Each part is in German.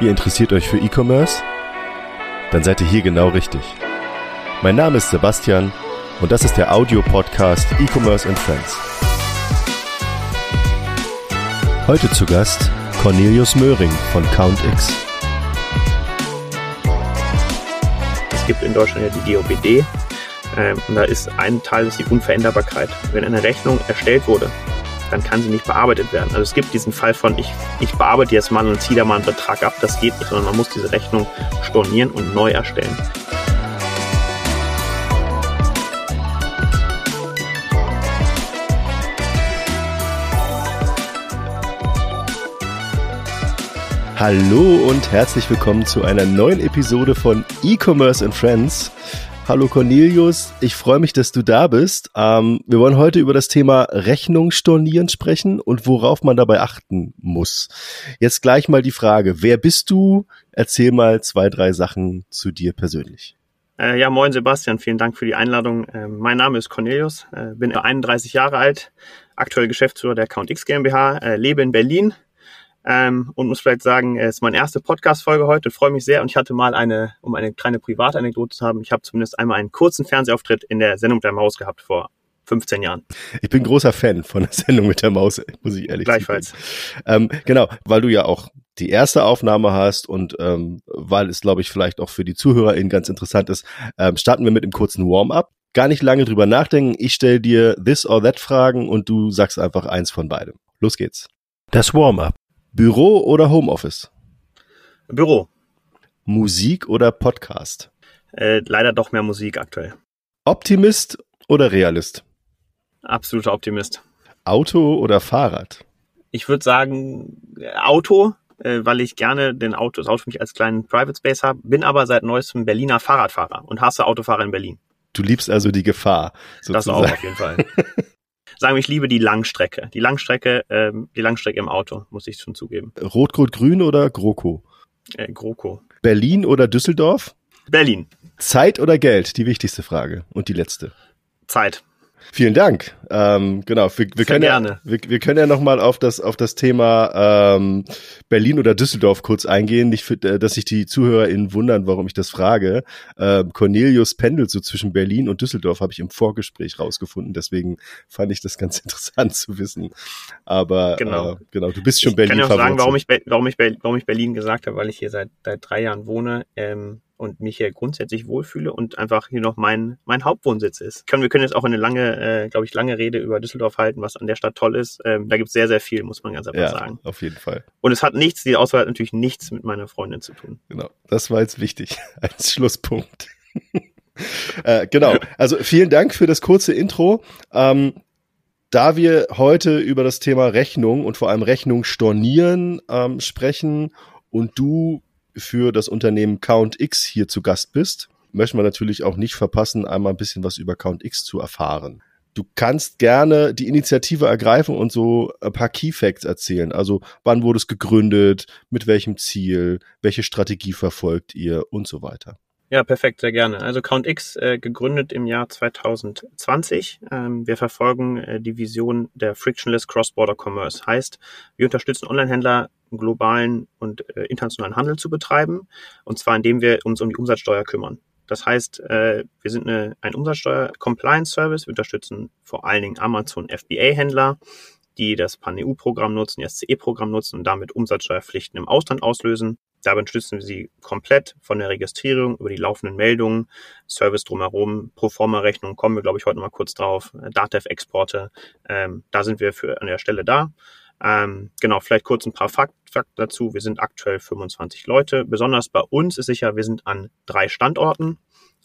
Ihr interessiert euch für E-Commerce? Dann seid ihr hier genau richtig. Mein Name ist Sebastian und das ist der Audio-Podcast E-Commerce and Friends. Heute zu Gast Cornelius Möhring von CountX. Es gibt in Deutschland ja die DOBD. Ähm, und da ist ein Teil, ist die Unveränderbarkeit. Wenn eine Rechnung erstellt wurde, dann kann sie nicht bearbeitet werden. Also es gibt diesen Fall von, ich, ich bearbeite jetzt mal und ziehe da mal einen Betrag ab. Das geht nicht, sondern man muss diese Rechnung stornieren und neu erstellen. Hallo und herzlich willkommen zu einer neuen Episode von E-Commerce and Friends. Hallo Cornelius, ich freue mich, dass du da bist. Ähm, wir wollen heute über das Thema Rechnung stornieren sprechen und worauf man dabei achten muss. Jetzt gleich mal die Frage, wer bist du? Erzähl mal zwei, drei Sachen zu dir persönlich. Äh, ja, moin Sebastian, vielen Dank für die Einladung. Äh, mein Name ist Cornelius, äh, bin 31 Jahre alt, aktuell Geschäftsführer der CountX GmbH, äh, lebe in Berlin, ähm, und muss vielleicht sagen, es ist meine erste Podcast-Folge heute, freue mich sehr und ich hatte mal eine, um eine kleine Privatanekdote zu haben, ich habe zumindest einmal einen kurzen Fernsehauftritt in der Sendung der Maus gehabt vor 15 Jahren. Ich bin großer Fan von der Sendung mit der Maus, muss ich ehrlich sagen. Gleichfalls. Ähm, genau, weil du ja auch die erste Aufnahme hast und ähm, weil es, glaube ich, vielleicht auch für die ZuhörerInnen ganz interessant ist, ähm, starten wir mit einem kurzen Warm-up. Gar nicht lange drüber nachdenken. Ich stelle dir this or that Fragen und du sagst einfach eins von beidem. Los geht's. Das Warm-up. Büro oder Homeoffice? Büro. Musik oder Podcast? Äh, leider doch mehr Musik aktuell. Optimist oder Realist? Absoluter Optimist. Auto oder Fahrrad? Ich würde sagen äh, Auto, äh, weil ich gerne den Auto, das Auto für mich als kleinen Private Space habe, bin aber seit neuestem Berliner Fahrradfahrer und hasse Autofahrer in Berlin. Du liebst also die Gefahr. Sozusagen. Das auch auf jeden Fall. sagen wir, ich liebe die Langstrecke. Die Langstrecke, ähm, die Langstrecke im Auto, muss ich schon zugeben. Rot, Rot, Grün oder GroKo? Äh, GroKo. Berlin oder Düsseldorf? Berlin. Zeit oder Geld? Die wichtigste Frage. Und die letzte. Zeit. Vielen Dank. Ähm, genau, wir, wir können gerne. ja, wir, wir können ja noch mal auf das auf das Thema ähm, Berlin oder Düsseldorf kurz eingehen. Nicht, für, äh, dass sich die ZuhörerInnen wundern, warum ich das frage. Ähm, Cornelius pendelt so zwischen Berlin und Düsseldorf, habe ich im Vorgespräch rausgefunden. Deswegen fand ich das ganz interessant zu wissen. Aber genau, äh, genau du bist schon ich Berlin. Ich kann ja auch sagen, warum ich, warum ich warum ich Berlin gesagt habe, weil ich hier seit, seit drei Jahren wohne. Ähm, und mich hier grundsätzlich wohlfühle und einfach hier noch mein, mein Hauptwohnsitz ist. Können, wir können jetzt auch eine lange, äh, glaube ich, lange Rede über Düsseldorf halten, was an der Stadt toll ist. Ähm, da gibt es sehr, sehr viel, muss man ganz einfach ja, sagen. Auf jeden Fall. Und es hat nichts, die Auswahl hat natürlich nichts mit meiner Freundin zu tun. Genau, das war jetzt wichtig als Schlusspunkt. äh, genau, also vielen Dank für das kurze Intro. Ähm, da wir heute über das Thema Rechnung und vor allem Rechnung stornieren ähm, sprechen und du für das Unternehmen CountX hier zu Gast bist, möchten wir natürlich auch nicht verpassen, einmal ein bisschen was über CountX zu erfahren. Du kannst gerne die Initiative ergreifen und so ein paar Key Facts erzählen. Also wann wurde es gegründet, mit welchem Ziel, welche Strategie verfolgt ihr und so weiter. Ja, perfekt, sehr gerne. Also CountX äh, gegründet im Jahr 2020. Ähm, wir verfolgen äh, die Vision der Frictionless Cross-Border Commerce. Heißt, wir unterstützen Online-Händler globalen und äh, internationalen Handel zu betreiben. Und zwar indem wir uns um die Umsatzsteuer kümmern. Das heißt, äh, wir sind eine, ein Umsatzsteuer-Compliance-Service. Wir unterstützen vor allen Dingen Amazon FBA-Händler, die das PAN-EU-Programm nutzen, das CE-Programm nutzen und damit Umsatzsteuerpflichten im Ausland auslösen. Dabei unterstützen wir sie komplett von der Registrierung über die laufenden Meldungen, Service drumherum, Proforma-Rechnung, kommen wir, glaube ich, heute mal kurz drauf, Datev-Exporte. Ähm, da sind wir für an der Stelle da. Ähm, genau, vielleicht kurz ein paar Fakten Fakt dazu. Wir sind aktuell 25 Leute. Besonders bei uns ist sicher, wir sind an drei Standorten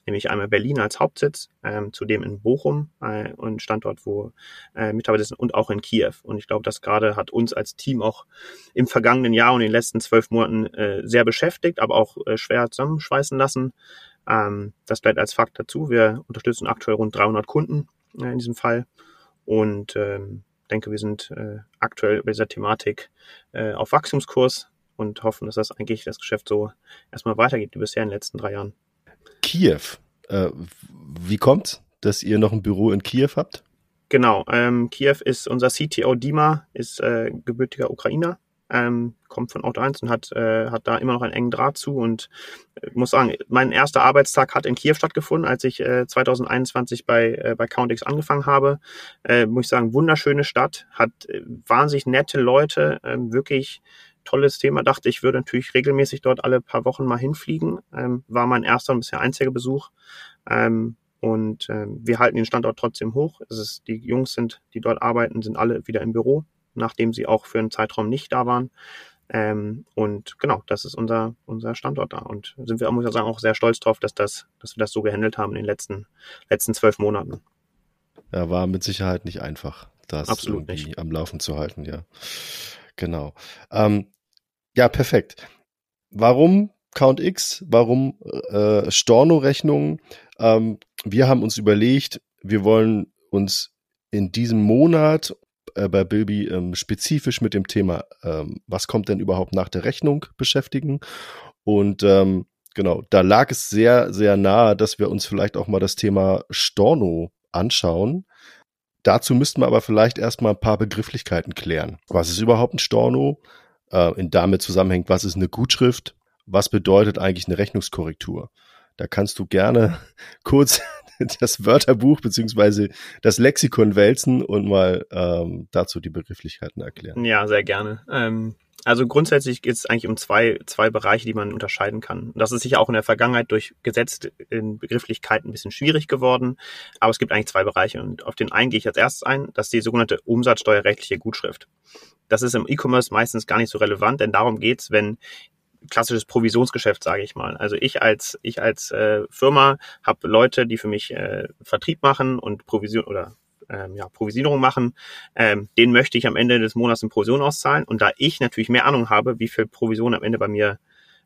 nämlich einmal Berlin als Hauptsitz, ähm, zudem in Bochum, äh, ein Standort, wo äh, Mitarbeiter sind, und auch in Kiew. Und ich glaube, das gerade hat uns als Team auch im vergangenen Jahr und in den letzten zwölf Monaten äh, sehr beschäftigt, aber auch äh, schwer zusammenschweißen lassen. Ähm, das bleibt als Fakt dazu. Wir unterstützen aktuell rund 300 Kunden äh, in diesem Fall und ähm, denke, wir sind äh, aktuell bei dieser Thematik äh, auf Wachstumskurs und hoffen, dass das eigentlich das Geschäft so erstmal weitergeht wie bisher in den letzten drei Jahren. Kiew. Äh, wie kommt, dass ihr noch ein Büro in Kiew habt? Genau, ähm, Kiew ist unser CTO Dima, ist äh, gebürtiger Ukrainer ähm, kommt von Auto 1 und hat, äh, hat da immer noch einen engen Draht zu und äh, muss sagen, mein erster Arbeitstag hat in Kiew stattgefunden, als ich äh, 2021 bei, äh, bei CountX angefangen habe. Äh, muss ich sagen, wunderschöne Stadt, hat äh, wahnsinnig nette Leute, äh, wirklich tolles Thema. Dachte ich, würde natürlich regelmäßig dort alle paar Wochen mal hinfliegen. Ähm, war mein erster und bisher einziger Besuch. Ähm, und ähm, wir halten den Standort trotzdem hoch. Es ist, die Jungs sind, die dort arbeiten, sind alle wieder im Büro, nachdem sie auch für einen Zeitraum nicht da waren. Ähm, und genau, das ist unser, unser Standort da. Und sind wir, muss ich sagen, auch sehr stolz drauf, dass das, dass wir das so gehandelt haben in den letzten, letzten zwölf Monaten. Ja, war mit Sicherheit nicht einfach, das Absolut irgendwie nicht. am Laufen zu halten, ja. Genau. Ähm, ja, perfekt. Warum Count X? Warum äh, Storno-Rechnungen? Ähm, wir haben uns überlegt, wir wollen uns in diesem Monat äh, bei Bilby ähm, spezifisch mit dem Thema, ähm, was kommt denn überhaupt nach der Rechnung beschäftigen. Und ähm, genau, da lag es sehr, sehr nahe, dass wir uns vielleicht auch mal das Thema Storno anschauen. Dazu müssten wir aber vielleicht erstmal ein paar Begrifflichkeiten klären. Was ist überhaupt ein Storno? Äh, in damit zusammenhängt, was ist eine Gutschrift? Was bedeutet eigentlich eine Rechnungskorrektur? Da kannst du gerne kurz das Wörterbuch beziehungsweise das Lexikon wälzen und mal ähm, dazu die Begrifflichkeiten erklären. Ja, sehr gerne. Ähm, also grundsätzlich geht es eigentlich um zwei, zwei Bereiche, die man unterscheiden kann. Das ist sicher auch in der Vergangenheit durch Gesetz in Begrifflichkeiten ein bisschen schwierig geworden, aber es gibt eigentlich zwei Bereiche und auf den einen gehe ich als erstes ein, das ist die sogenannte umsatzsteuerrechtliche Gutschrift. Das ist im E-Commerce meistens gar nicht so relevant, denn darum geht's, wenn klassisches Provisionsgeschäft, sage ich mal. Also ich als ich als äh, Firma habe Leute, die für mich äh, Vertrieb machen und Provision oder ähm, ja, Provisionierung machen, ähm, den möchte ich am Ende des Monats in Provision auszahlen. Und da ich natürlich mehr Ahnung habe, wie viel Provision am Ende bei mir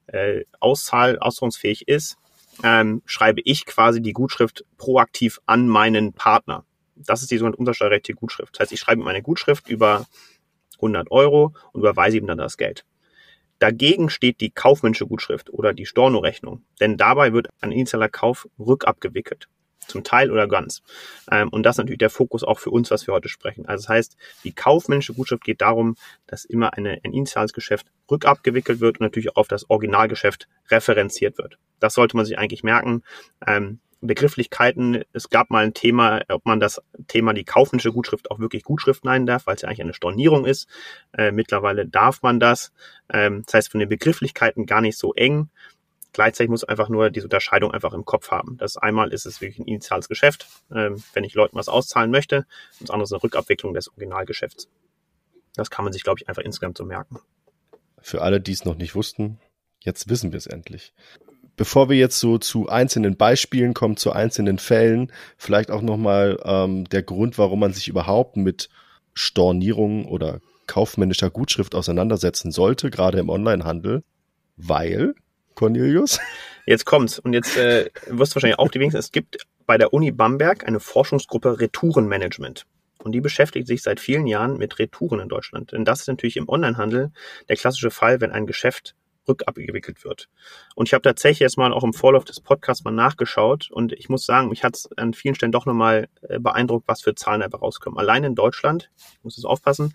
äh, auszahl, auszahlungsfähig ist, ähm, schreibe ich quasi die Gutschrift proaktiv an meinen Partner. Das ist die sogenannte umsatzsteuerrechtliche Gutschrift. Das heißt, ich schreibe meine Gutschrift über 100 Euro und überweise ihm dann das Geld. Dagegen steht die kaufmännische Gutschrift oder die Storno-Rechnung, denn dabei wird ein initialer Kauf rückabgewickelt zum Teil oder ganz. Ähm, und das ist natürlich der Fokus auch für uns, was wir heute sprechen. Also das heißt, die kaufmännische Gutschrift geht darum, dass immer eine, ein initiales Geschäft rückabgewickelt wird und natürlich auch auf das Originalgeschäft referenziert wird. Das sollte man sich eigentlich merken. Ähm, Begrifflichkeiten, es gab mal ein Thema, ob man das Thema die kaufmännische Gutschrift auch wirklich Gutschrift nennen darf, weil es ja eigentlich eine Stornierung ist. Äh, mittlerweile darf man das. Ähm, das heißt, von den Begrifflichkeiten gar nicht so eng. Gleichzeitig muss einfach nur diese Unterscheidung einfach im Kopf haben. Das einmal ist es wirklich ein initiales Geschäft, ähm, wenn ich Leuten was auszahlen möchte, und das andere ist eine Rückabwicklung des Originalgeschäfts. Das kann man sich, glaube ich, einfach insgesamt so merken. Für alle, die es noch nicht wussten, jetzt wissen wir es endlich. Bevor wir jetzt so zu einzelnen Beispielen kommen, zu einzelnen Fällen, vielleicht auch nochmal ähm, der Grund, warum man sich überhaupt mit Stornierung oder kaufmännischer Gutschrift auseinandersetzen sollte, gerade im Onlinehandel, weil Cornelius? Jetzt kommt's. Und jetzt äh, wirst du wahrscheinlich auch die wenigsten. Es gibt bei der Uni Bamberg eine Forschungsgruppe Retourenmanagement. Und die beschäftigt sich seit vielen Jahren mit Retouren in Deutschland. Denn das ist natürlich im Onlinehandel der klassische Fall, wenn ein Geschäft rückabgewickelt wird. Und ich habe tatsächlich jetzt mal auch im Vorlauf des Podcasts mal nachgeschaut und ich muss sagen, mich hat es an vielen Stellen doch nochmal äh, beeindruckt, was für Zahlen dabei rauskommen. Allein in Deutschland, ich muss es aufpassen,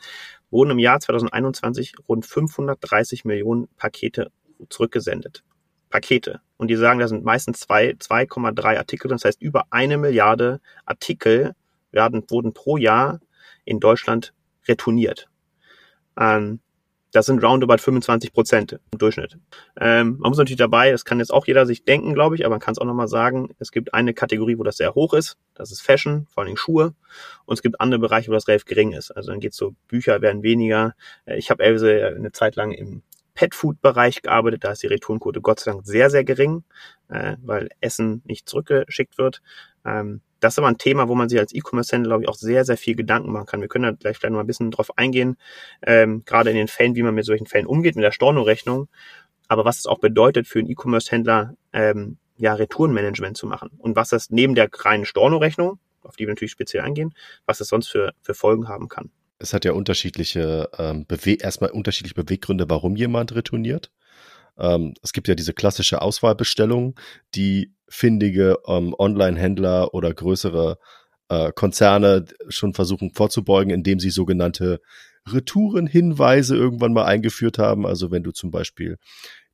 wurden im Jahr 2021 rund 530 Millionen Pakete zurückgesendet. Pakete. Und die sagen, da sind meistens 2,3 Artikel, das heißt über eine Milliarde Artikel werden, wurden pro Jahr in Deutschland retourniert. Ähm, das sind roundabout 25 Prozent im Durchschnitt. Ähm, man muss natürlich dabei, das kann jetzt auch jeder sich denken, glaube ich, aber man kann es auch nochmal sagen, es gibt eine Kategorie, wo das sehr hoch ist, das ist Fashion, vor allem Schuhe, und es gibt andere Bereiche, wo das relativ gering ist. Also dann geht es so, Bücher werden weniger. Äh, ich habe eine Zeit lang im Pet-Food-Bereich gearbeitet, da ist die Returnquote Gott sei Dank sehr, sehr gering, äh, weil Essen nicht zurückgeschickt wird. Ähm, das ist aber ein Thema, wo man sich als E-Commerce-Händler, glaube ich, auch sehr, sehr viel Gedanken machen kann. Wir können da gleich vielleicht mal ein bisschen drauf eingehen, ähm, gerade in den Fällen, wie man mit solchen Fällen umgeht, mit der Storno-Rechnung. Aber was es auch bedeutet für einen E-Commerce-Händler, ähm, ja, Retourenmanagement zu machen. Und was das neben der reinen Storno-Rechnung, auf die wir natürlich speziell eingehen, was es sonst für, für Folgen haben kann. Es hat ja unterschiedliche, ähm, erstmal unterschiedliche Beweggründe, warum jemand retourniert. Ähm, es gibt ja diese klassische Auswahlbestellung, die findige ähm, Online-Händler oder größere äh, Konzerne schon versuchen vorzubeugen, indem sie sogenannte Retourenhinweise irgendwann mal eingeführt haben. Also wenn du zum Beispiel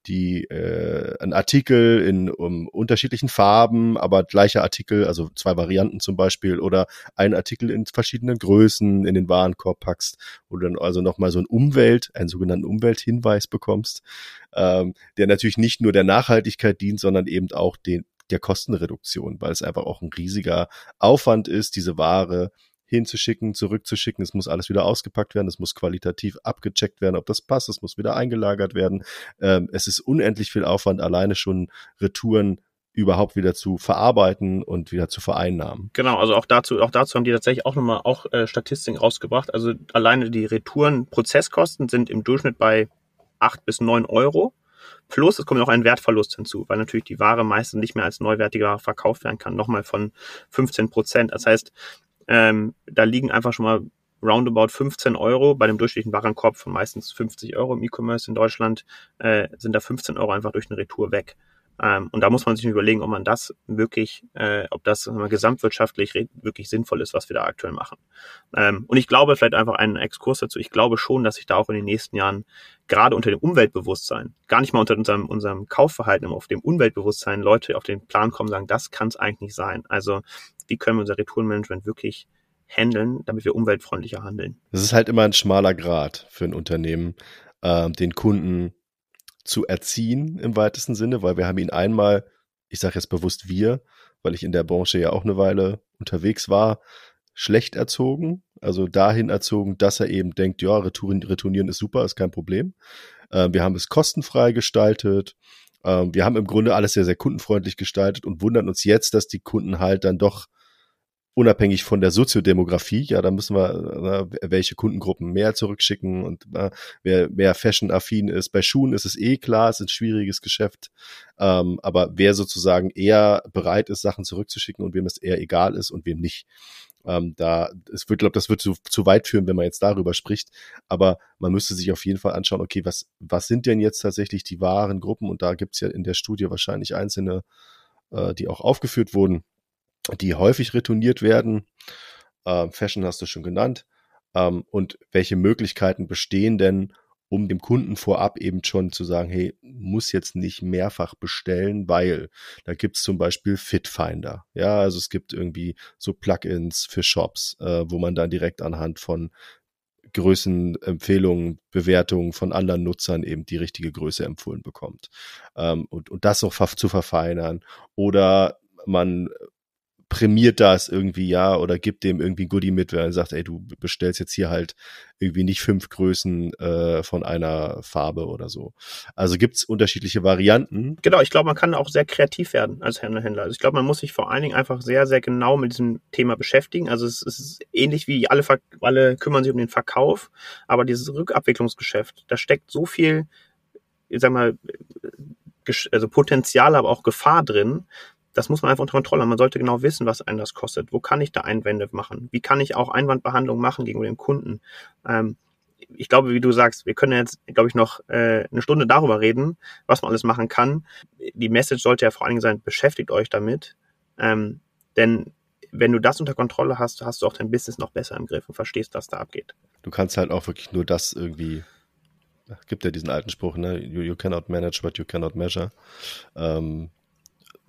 die äh, ein Artikel in um, unterschiedlichen Farben, aber gleicher Artikel, also zwei Varianten zum Beispiel, oder ein Artikel in verschiedenen Größen in den Warenkorb packst, wo du dann also nochmal so ein Umwelt, einen sogenannten Umwelthinweis bekommst, ähm, der natürlich nicht nur der Nachhaltigkeit dient, sondern eben auch den der Kostenreduktion, weil es einfach auch ein riesiger Aufwand ist, diese Ware hinzuschicken, zurückzuschicken. Es muss alles wieder ausgepackt werden, es muss qualitativ abgecheckt werden, ob das passt, es muss wieder eingelagert werden. Ähm, es ist unendlich viel Aufwand, alleine schon Retouren überhaupt wieder zu verarbeiten und wieder zu vereinnahmen. Genau, also auch dazu, auch dazu haben die tatsächlich auch nochmal auch äh, Statistiken rausgebracht. Also alleine die Retouren-Prozesskosten sind im Durchschnitt bei acht bis neun Euro. Plus es kommt noch ein Wertverlust hinzu, weil natürlich die Ware meistens nicht mehr als neuwertige Ware verkauft werden kann, nochmal von 15 Prozent. Das heißt, ähm, da liegen einfach schon mal roundabout 15 Euro bei dem durchschnittlichen Warenkorb von meistens 50 Euro im E-Commerce in Deutschland, äh, sind da 15 Euro einfach durch eine Retour weg. Ähm, und da muss man sich überlegen, ob man das wirklich, äh, ob das mal, gesamtwirtschaftlich wirklich sinnvoll ist, was wir da aktuell machen. Ähm, und ich glaube, vielleicht einfach einen Exkurs dazu, ich glaube schon, dass sich da auch in den nächsten Jahren gerade unter dem Umweltbewusstsein, gar nicht mal unter unserem, unserem Kaufverhalten, aber auf dem Umweltbewusstsein Leute auf den Plan kommen, sagen, das kann es eigentlich nicht sein. Also wie können wir unser Retourenmanagement wirklich handeln, damit wir umweltfreundlicher handeln. Das ist halt immer ein schmaler Grad für ein Unternehmen, äh, den Kunden zu erziehen im weitesten Sinne, weil wir haben ihn einmal, ich sage jetzt bewusst wir, weil ich in der Branche ja auch eine Weile unterwegs war, schlecht erzogen, also dahin erzogen, dass er eben denkt, ja, retournieren ist super, ist kein Problem. Äh, wir haben es kostenfrei gestaltet. Äh, wir haben im Grunde alles sehr, sehr kundenfreundlich gestaltet und wundern uns jetzt, dass die Kunden halt dann doch unabhängig von der Soziodemografie, ja, da müssen wir, äh, welche Kundengruppen mehr zurückschicken und äh, wer mehr Fashion-affin ist. Bei Schuhen ist es eh klar, es ist ein schwieriges Geschäft, ähm, aber wer sozusagen eher bereit ist, Sachen zurückzuschicken und wem es eher egal ist und wem nicht. Ähm, da, es wird, glaube das wird zu, zu weit führen, wenn man jetzt darüber spricht. Aber man müsste sich auf jeden Fall anschauen, okay, was, was sind denn jetzt tatsächlich die wahren Gruppen? Und da gibt's ja in der Studie wahrscheinlich einzelne, äh, die auch aufgeführt wurden die häufig retourniert werden. Ähm, Fashion hast du schon genannt. Ähm, und welche Möglichkeiten bestehen denn, um dem Kunden vorab eben schon zu sagen, hey, muss jetzt nicht mehrfach bestellen, weil da gibt's zum Beispiel Fitfinder. Ja, also es gibt irgendwie so Plugins für Shops, äh, wo man dann direkt anhand von Größenempfehlungen, Bewertungen von anderen Nutzern eben die richtige Größe empfohlen bekommt. Ähm, und, und das noch zu verfeinern. Oder man prämiert das irgendwie, ja, oder gibt dem irgendwie ein Goodie mit, wenn er sagt, ey, du bestellst jetzt hier halt irgendwie nicht fünf Größen äh, von einer Farbe oder so. Also gibt's unterschiedliche Varianten. Genau, ich glaube, man kann auch sehr kreativ werden als Händler. Also ich glaube, man muss sich vor allen Dingen einfach sehr, sehr genau mit diesem Thema beschäftigen. Also es, es ist ähnlich wie alle, alle kümmern sich um den Verkauf, aber dieses Rückabwicklungsgeschäft, da steckt so viel, ich sag mal, also Potenzial, aber auch Gefahr drin, das muss man einfach unter Kontrolle haben. Man sollte genau wissen, was einen das kostet. Wo kann ich da Einwände machen? Wie kann ich auch Einwandbehandlung machen gegenüber dem Kunden? Ähm, ich glaube, wie du sagst, wir können jetzt, glaube ich, noch äh, eine Stunde darüber reden, was man alles machen kann. Die Message sollte ja vor allen Dingen sein, beschäftigt euch damit. Ähm, denn wenn du das unter Kontrolle hast, hast du auch dein Business noch besser im Griff und verstehst, was da abgeht. Du kannst halt auch wirklich nur das irgendwie, gibt ja diesen alten Spruch, ne? You, you cannot manage what you cannot measure. Ähm,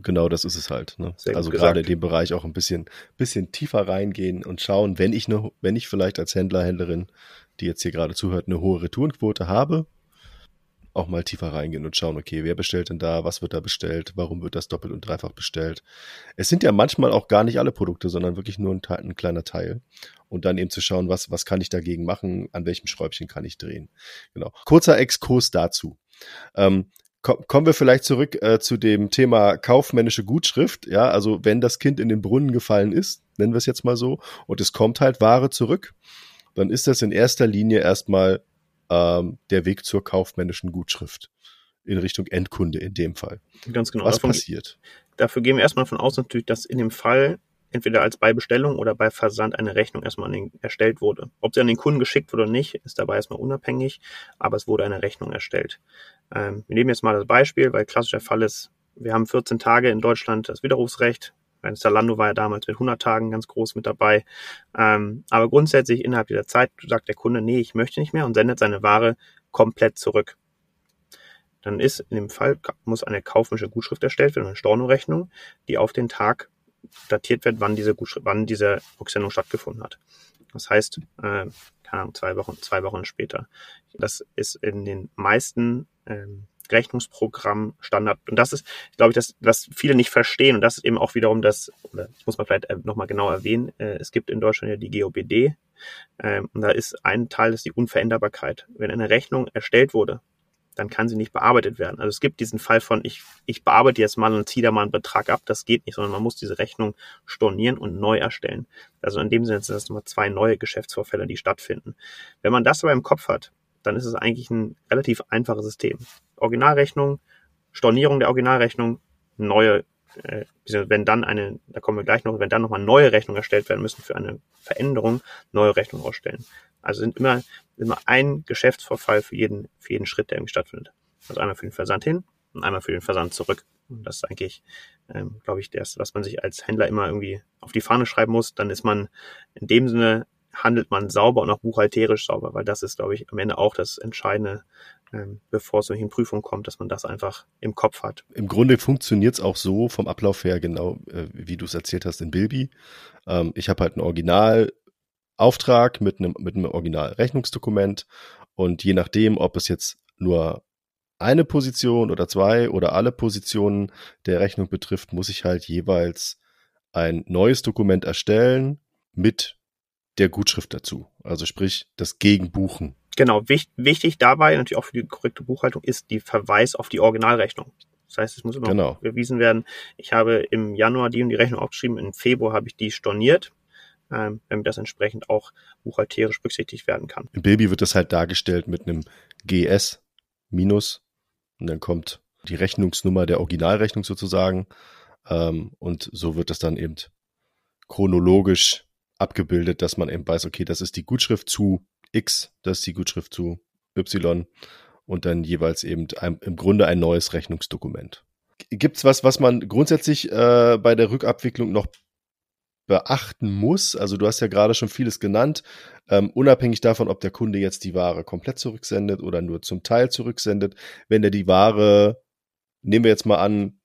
Genau, das ist es halt. Ne? Also gerade in dem Bereich auch ein bisschen, bisschen tiefer reingehen und schauen, wenn ich eine, wenn ich vielleicht als Händler, Händlerin, die jetzt hier gerade zuhört, eine hohe Retourenquote habe, auch mal tiefer reingehen und schauen, okay, wer bestellt denn da, was wird da bestellt, warum wird das doppelt und dreifach bestellt. Es sind ja manchmal auch gar nicht alle Produkte, sondern wirklich nur ein, ein kleiner Teil. Und dann eben zu schauen, was, was kann ich dagegen machen, an welchem Schräubchen kann ich drehen. Genau. Kurzer Exkurs dazu. Ähm, kommen wir vielleicht zurück äh, zu dem Thema kaufmännische Gutschrift. Ja, also wenn das Kind in den Brunnen gefallen ist, nennen wir es jetzt mal so, und es kommt halt Ware zurück, dann ist das in erster Linie erstmal ähm, der Weg zur kaufmännischen Gutschrift in Richtung Endkunde in dem Fall. Ganz genau. Was davon, passiert? Dafür gehen wir erstmal von aus natürlich, dass in dem Fall entweder als bei Bestellung oder bei Versand eine Rechnung erstmal an den, erstellt wurde. Ob sie an den Kunden geschickt wurde oder nicht, ist dabei erstmal unabhängig, aber es wurde eine Rechnung erstellt. Ähm, wir nehmen jetzt mal das Beispiel, weil klassischer Fall ist, wir haben 14 Tage in Deutschland das Widerrufsrecht. Zalando war ja damals mit 100 Tagen ganz groß mit dabei. Ähm, aber grundsätzlich innerhalb dieser Zeit sagt der Kunde, nee, ich möchte nicht mehr und sendet seine Ware komplett zurück. Dann ist in dem Fall, muss eine kaufmännische Gutschrift erstellt werden, eine Stornorechnung, die auf den Tag datiert wird, wann diese Gutschrift, wann diese Rücksendung stattgefunden hat. Das heißt, äh, keine Ahnung, zwei Wochen, zwei Wochen später. Das ist in den meisten ähm, Rechnungsprogramm Standard. Und das ist, glaube ich, das, was viele nicht verstehen. Und das ist eben auch wiederum das, oder das muss man vielleicht äh, nochmal genau erwähnen. Äh, es gibt in Deutschland ja die GOBD. Ähm, und da ist ein Teil, das ist die Unveränderbarkeit. Wenn eine Rechnung erstellt wurde, dann kann sie nicht bearbeitet werden. Also es gibt diesen Fall von, ich, ich bearbeite jetzt mal und ziehe da mal einen Betrag ab. Das geht nicht, sondern man muss diese Rechnung stornieren und neu erstellen. Also in dem Sinne sind das nochmal zwei neue Geschäftsvorfälle, die stattfinden. Wenn man das aber im Kopf hat, dann ist es eigentlich ein relativ einfaches System. Originalrechnung, Stornierung der Originalrechnung, neue, äh, wenn dann eine, da kommen wir gleich noch, wenn dann nochmal neue Rechnungen erstellt werden müssen für eine Veränderung, neue Rechnung ausstellen. Also sind immer, immer ein Geschäftsvorfall für jeden, für jeden Schritt, der irgendwie stattfindet. Also einmal für den Versand hin und einmal für den Versand zurück. Und das ist eigentlich, ähm, glaube ich, das, was man sich als Händler immer irgendwie auf die Fahne schreiben muss. Dann ist man in dem Sinne handelt man sauber und auch buchhalterisch sauber, weil das ist, glaube ich, am Ende auch das Entscheidende, ähm, bevor es in Prüfung kommt, dass man das einfach im Kopf hat. Im Grunde funktioniert es auch so vom Ablauf her genau, äh, wie du es erzählt hast in Bilby. Ähm, ich habe halt einen Originalauftrag mit einem, mit einem Originalrechnungsdokument und je nachdem, ob es jetzt nur eine Position oder zwei oder alle Positionen der Rechnung betrifft, muss ich halt jeweils ein neues Dokument erstellen mit der Gutschrift dazu. Also sprich das Gegenbuchen. Genau, wichtig, wichtig dabei natürlich auch für die korrekte Buchhaltung ist die Verweis auf die Originalrechnung. Das heißt, es muss immer genau. bewiesen werden. Ich habe im Januar die und die Rechnung aufgeschrieben, im Februar habe ich die storniert, ähm, damit das entsprechend auch buchhalterisch berücksichtigt werden kann. Im Baby wird das halt dargestellt mit einem GS minus und dann kommt die Rechnungsnummer der Originalrechnung sozusagen ähm, und so wird das dann eben chronologisch abgebildet, dass man eben weiß, okay, das ist die Gutschrift zu X, das ist die Gutschrift zu Y und dann jeweils eben ein, im Grunde ein neues Rechnungsdokument. Gibt's was, was man grundsätzlich äh, bei der Rückabwicklung noch beachten muss? Also du hast ja gerade schon vieles genannt, ähm, unabhängig davon, ob der Kunde jetzt die Ware komplett zurücksendet oder nur zum Teil zurücksendet. Wenn er die Ware, nehmen wir jetzt mal an,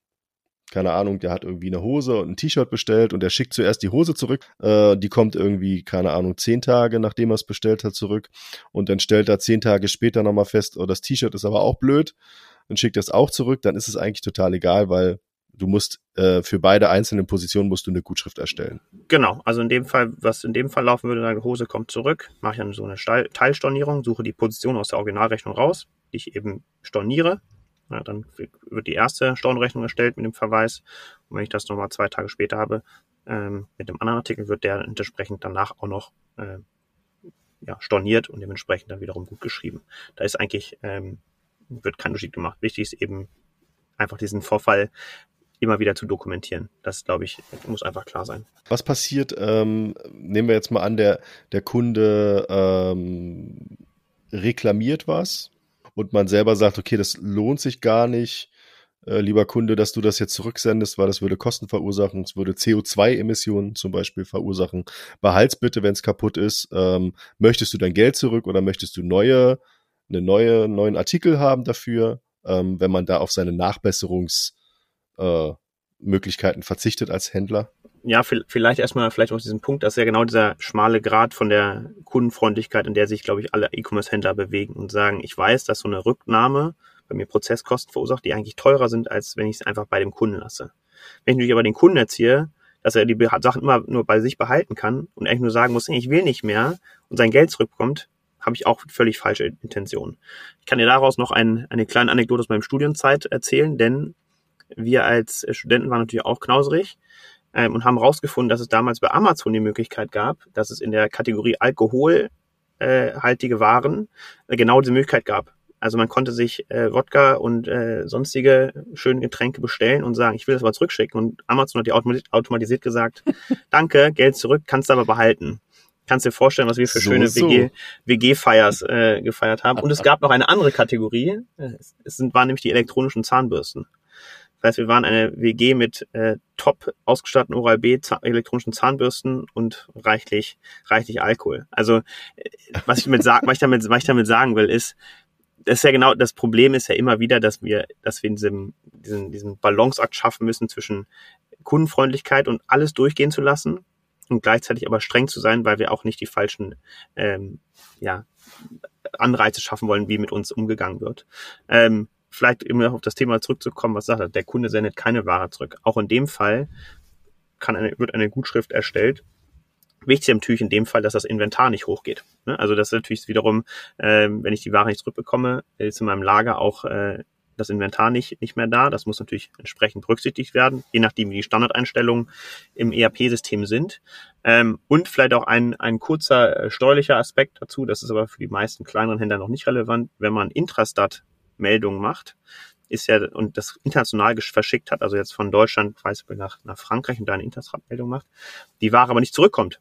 keine Ahnung, der hat irgendwie eine Hose und ein T-Shirt bestellt und der schickt zuerst die Hose zurück. Äh, die kommt irgendwie, keine Ahnung, zehn Tage, nachdem er es bestellt hat, zurück. Und dann stellt er zehn Tage später nochmal fest, oh, das T-Shirt ist aber auch blöd. Dann schickt er es auch zurück. Dann ist es eigentlich total egal, weil du musst äh, für beide einzelnen Positionen musst du eine Gutschrift erstellen. Genau, also in dem Fall, was in dem Fall laufen würde, deine Hose kommt zurück, mache ich dann so eine Teilstornierung, suche die Position aus der Originalrechnung raus, die ich eben storniere, ja, dann wird die erste Stornrechnung erstellt mit dem Verweis. Und wenn ich das nochmal zwei Tage später habe, ähm, mit dem anderen Artikel wird der entsprechend danach auch noch äh, ja, storniert und dementsprechend dann wiederum gut geschrieben. Da ist eigentlich, ähm, wird kein Unterschied gemacht. Wichtig ist eben einfach diesen Vorfall immer wieder zu dokumentieren. Das, glaube ich, muss einfach klar sein. Was passiert, ähm, nehmen wir jetzt mal an, der, der Kunde ähm, reklamiert was und man selber sagt, okay, das lohnt sich gar nicht, äh, lieber Kunde, dass du das jetzt zurücksendest, weil das würde Kosten verursachen, es würde CO2-Emissionen zum Beispiel verursachen. Behalt's bitte, wenn es kaputt ist. Ähm, möchtest du dein Geld zurück oder möchtest du neue, eine neue, neuen Artikel haben dafür, ähm, wenn man da auf seine Nachbesserungsmöglichkeiten äh, verzichtet als Händler? ja, vielleicht erstmal vielleicht auf diesen Punkt, das ist ja genau dieser schmale Grad von der Kundenfreundlichkeit, in der sich, glaube ich, alle E-Commerce-Händler bewegen und sagen, ich weiß, dass so eine Rücknahme bei mir Prozesskosten verursacht, die eigentlich teurer sind, als wenn ich es einfach bei dem Kunden lasse. Wenn ich natürlich aber den Kunden erziehe, dass er die Sachen immer nur bei sich behalten kann und eigentlich nur sagen muss, ich will nicht mehr und sein Geld zurückkommt, habe ich auch völlig falsche Intentionen. Ich kann dir daraus noch ein, eine kleine Anekdote aus meinem Studienzeit erzählen, denn wir als Studenten waren natürlich auch knauserig ähm, und haben herausgefunden, dass es damals bei Amazon die Möglichkeit gab, dass es in der Kategorie alkoholhaltige äh, Waren äh, genau diese Möglichkeit gab. Also man konnte sich äh, Wodka und äh, sonstige schöne Getränke bestellen und sagen, ich will das mal zurückschicken. Und Amazon hat dir automatisiert gesagt, danke, Geld zurück, kannst du aber behalten. Kannst dir vorstellen, was wir für so, schöne so. WG, WG-Feiers äh, gefeiert haben. Und es gab noch eine andere Kategorie. Es sind, waren nämlich die elektronischen Zahnbürsten Das heißt, wir waren eine WG mit äh, top ausgestatteten Oral-B elektronischen Zahnbürsten und reichlich, reichlich Alkohol. Also äh, was ich, damit was, ich damit, was ich damit sagen will, ist, das ist ja genau, das Problem ist ja immer wieder, dass wir, dass wir diesem, diesen, diesen Balanceakt schaffen müssen zwischen Kundenfreundlichkeit und alles durchgehen zu lassen und gleichzeitig aber streng zu sein, weil wir auch nicht die falschen ähm, ja, Anreize schaffen wollen, wie mit uns umgegangen wird. Ähm, vielleicht immer auf das Thema zurückzukommen, was sagt er, der Kunde sendet keine Ware zurück. Auch in dem Fall kann eine, wird eine Gutschrift erstellt. Wichtig ist natürlich in dem Fall, dass das Inventar nicht hochgeht. Ne? Also das ist natürlich wiederum, äh, wenn ich die Ware nicht zurückbekomme, ist in meinem Lager auch äh, das Inventar nicht, nicht mehr da. Das muss natürlich entsprechend berücksichtigt werden, je nachdem, wie die Standardeinstellungen im ERP-System sind. Ähm, und vielleicht auch ein, ein kurzer äh, steuerlicher Aspekt dazu, das ist aber für die meisten kleineren Händler noch nicht relevant. Wenn man Intrastat-Meldungen macht, ist ja und das international verschickt hat, also jetzt von Deutschland weiß ich, nach, nach Frankreich und da eine Intrastat-Meldung macht, die Ware aber nicht zurückkommt,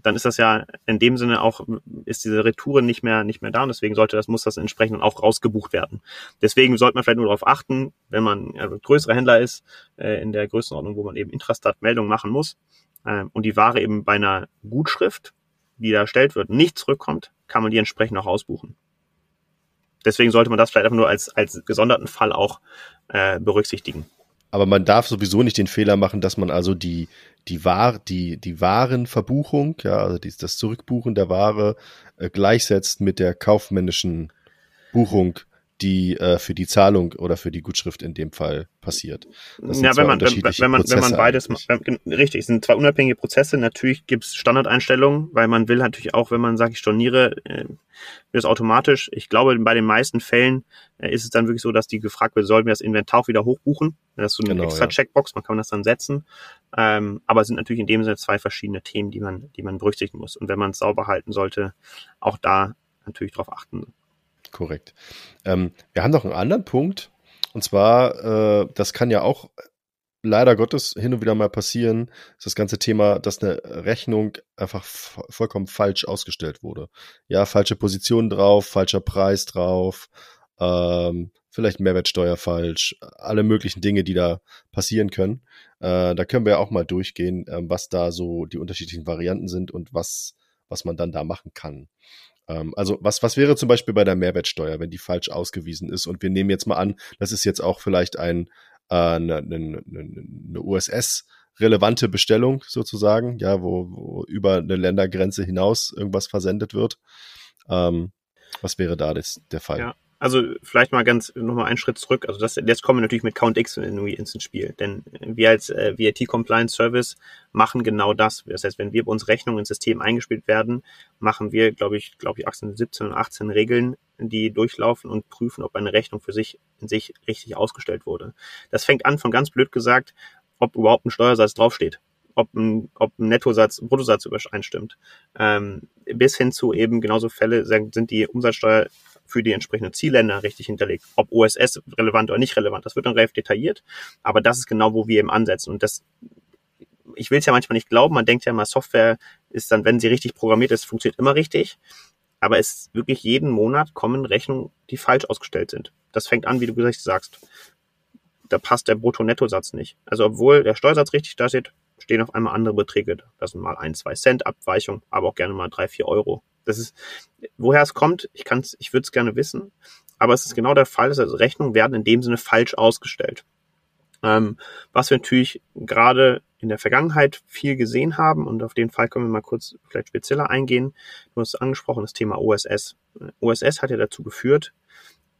dann ist das ja in dem Sinne auch, ist diese Retoure nicht mehr, nicht mehr da und deswegen sollte das, muss das entsprechend auch rausgebucht werden. Deswegen sollte man vielleicht nur darauf achten, wenn man also größere Händler ist, äh, in der Größenordnung, wo man eben Intrastat-Meldungen machen muss äh, und die Ware eben bei einer Gutschrift, die da erstellt wird, nicht zurückkommt, kann man die entsprechend auch ausbuchen. Deswegen sollte man das vielleicht einfach nur als, als gesonderten Fall auch äh, berücksichtigen. Aber man darf sowieso nicht den Fehler machen, dass man also die, die, War, die, die Warenverbuchung, ja, also die, das Zurückbuchen der Ware äh, gleichsetzt mit der kaufmännischen Buchung die äh, für die Zahlung oder für die Gutschrift in dem Fall passiert. Das ja, wenn man, wenn, wenn, man, wenn man beides, wenn, richtig, es sind zwei unabhängige Prozesse. Natürlich gibt's Standardeinstellungen, weil man will natürlich auch, wenn man sagt, ich storniere, äh, wird es automatisch. Ich glaube, bei den meisten Fällen äh, ist es dann wirklich so, dass die gefragt wird, sollen wir das Inventar auch wieder hochbuchen? Das ist so eine genau, extra ja. Checkbox, man kann das dann setzen. Ähm, aber es sind natürlich in dem Sinne zwei verschiedene Themen, die man, die man berücksichtigen muss. Und wenn man es sauber halten sollte, auch da natürlich darauf achten Korrekt. Ähm, wir haben noch einen anderen Punkt. Und zwar, äh, das kann ja auch leider Gottes hin und wieder mal passieren, ist das ganze Thema, dass eine Rechnung einfach vollkommen falsch ausgestellt wurde. Ja, falsche Position drauf, falscher Preis drauf, ähm, vielleicht Mehrwertsteuer falsch, alle möglichen Dinge, die da passieren können. Äh, da können wir ja auch mal durchgehen, äh, was da so die unterschiedlichen Varianten sind und was, was man dann da machen kann. Ähm, also was, was wäre zum Beispiel bei der Mehrwertsteuer, wenn die falsch ausgewiesen ist? Und wir nehmen jetzt mal an, das ist jetzt auch vielleicht ein, äh, eine, eine, eine USS relevante Bestellung sozusagen, ja, wo, wo über eine Ländergrenze hinaus irgendwas versendet wird. Ähm, was wäre da das, der Fall? Ja. Also vielleicht mal ganz nochmal einen Schritt zurück. Also das, jetzt kommen wir natürlich mit CountX irgendwie ins Spiel. Denn wir als äh, VAT Compliance Service machen genau das. Das heißt, wenn wir bei uns Rechnungen ins System eingespielt werden, machen wir, glaube ich, glaube ich, 18, 17 und 18 Regeln, die durchlaufen und prüfen, ob eine Rechnung für sich in sich richtig ausgestellt wurde. Das fängt an von ganz blöd gesagt, ob überhaupt ein Steuersatz draufsteht ob ein, ob ein Nettosatz, Bruttosatz übereinstimmt. Ähm, bis hin zu eben genauso Fälle sind die Umsatzsteuer für die entsprechenden Zielländer richtig hinterlegt. Ob OSS relevant oder nicht relevant, das wird dann relativ detailliert. Aber das ist genau, wo wir eben ansetzen. Und das, ich will es ja manchmal nicht glauben, man denkt ja mal, Software ist dann, wenn sie richtig programmiert ist, funktioniert immer richtig. Aber es wirklich jeden Monat kommen Rechnungen, die falsch ausgestellt sind. Das fängt an, wie du gesagt sagst. Da passt der Brutto-Netto-Satz nicht. Also obwohl der Steuersatz richtig da steht, stehen auf einmal andere Beträge. Das sind mal ein, zwei Cent Abweichung, aber auch gerne mal drei, vier Euro. Das ist, woher es kommt, ich kann's, ich würde es gerne wissen, aber es ist genau der Fall, dass also Rechnungen werden in dem Sinne falsch ausgestellt. Ähm, was wir natürlich gerade in der Vergangenheit viel gesehen haben und auf den Fall können wir mal kurz vielleicht spezieller eingehen. Du hast angesprochen, das Thema OSS. OSS hat ja dazu geführt,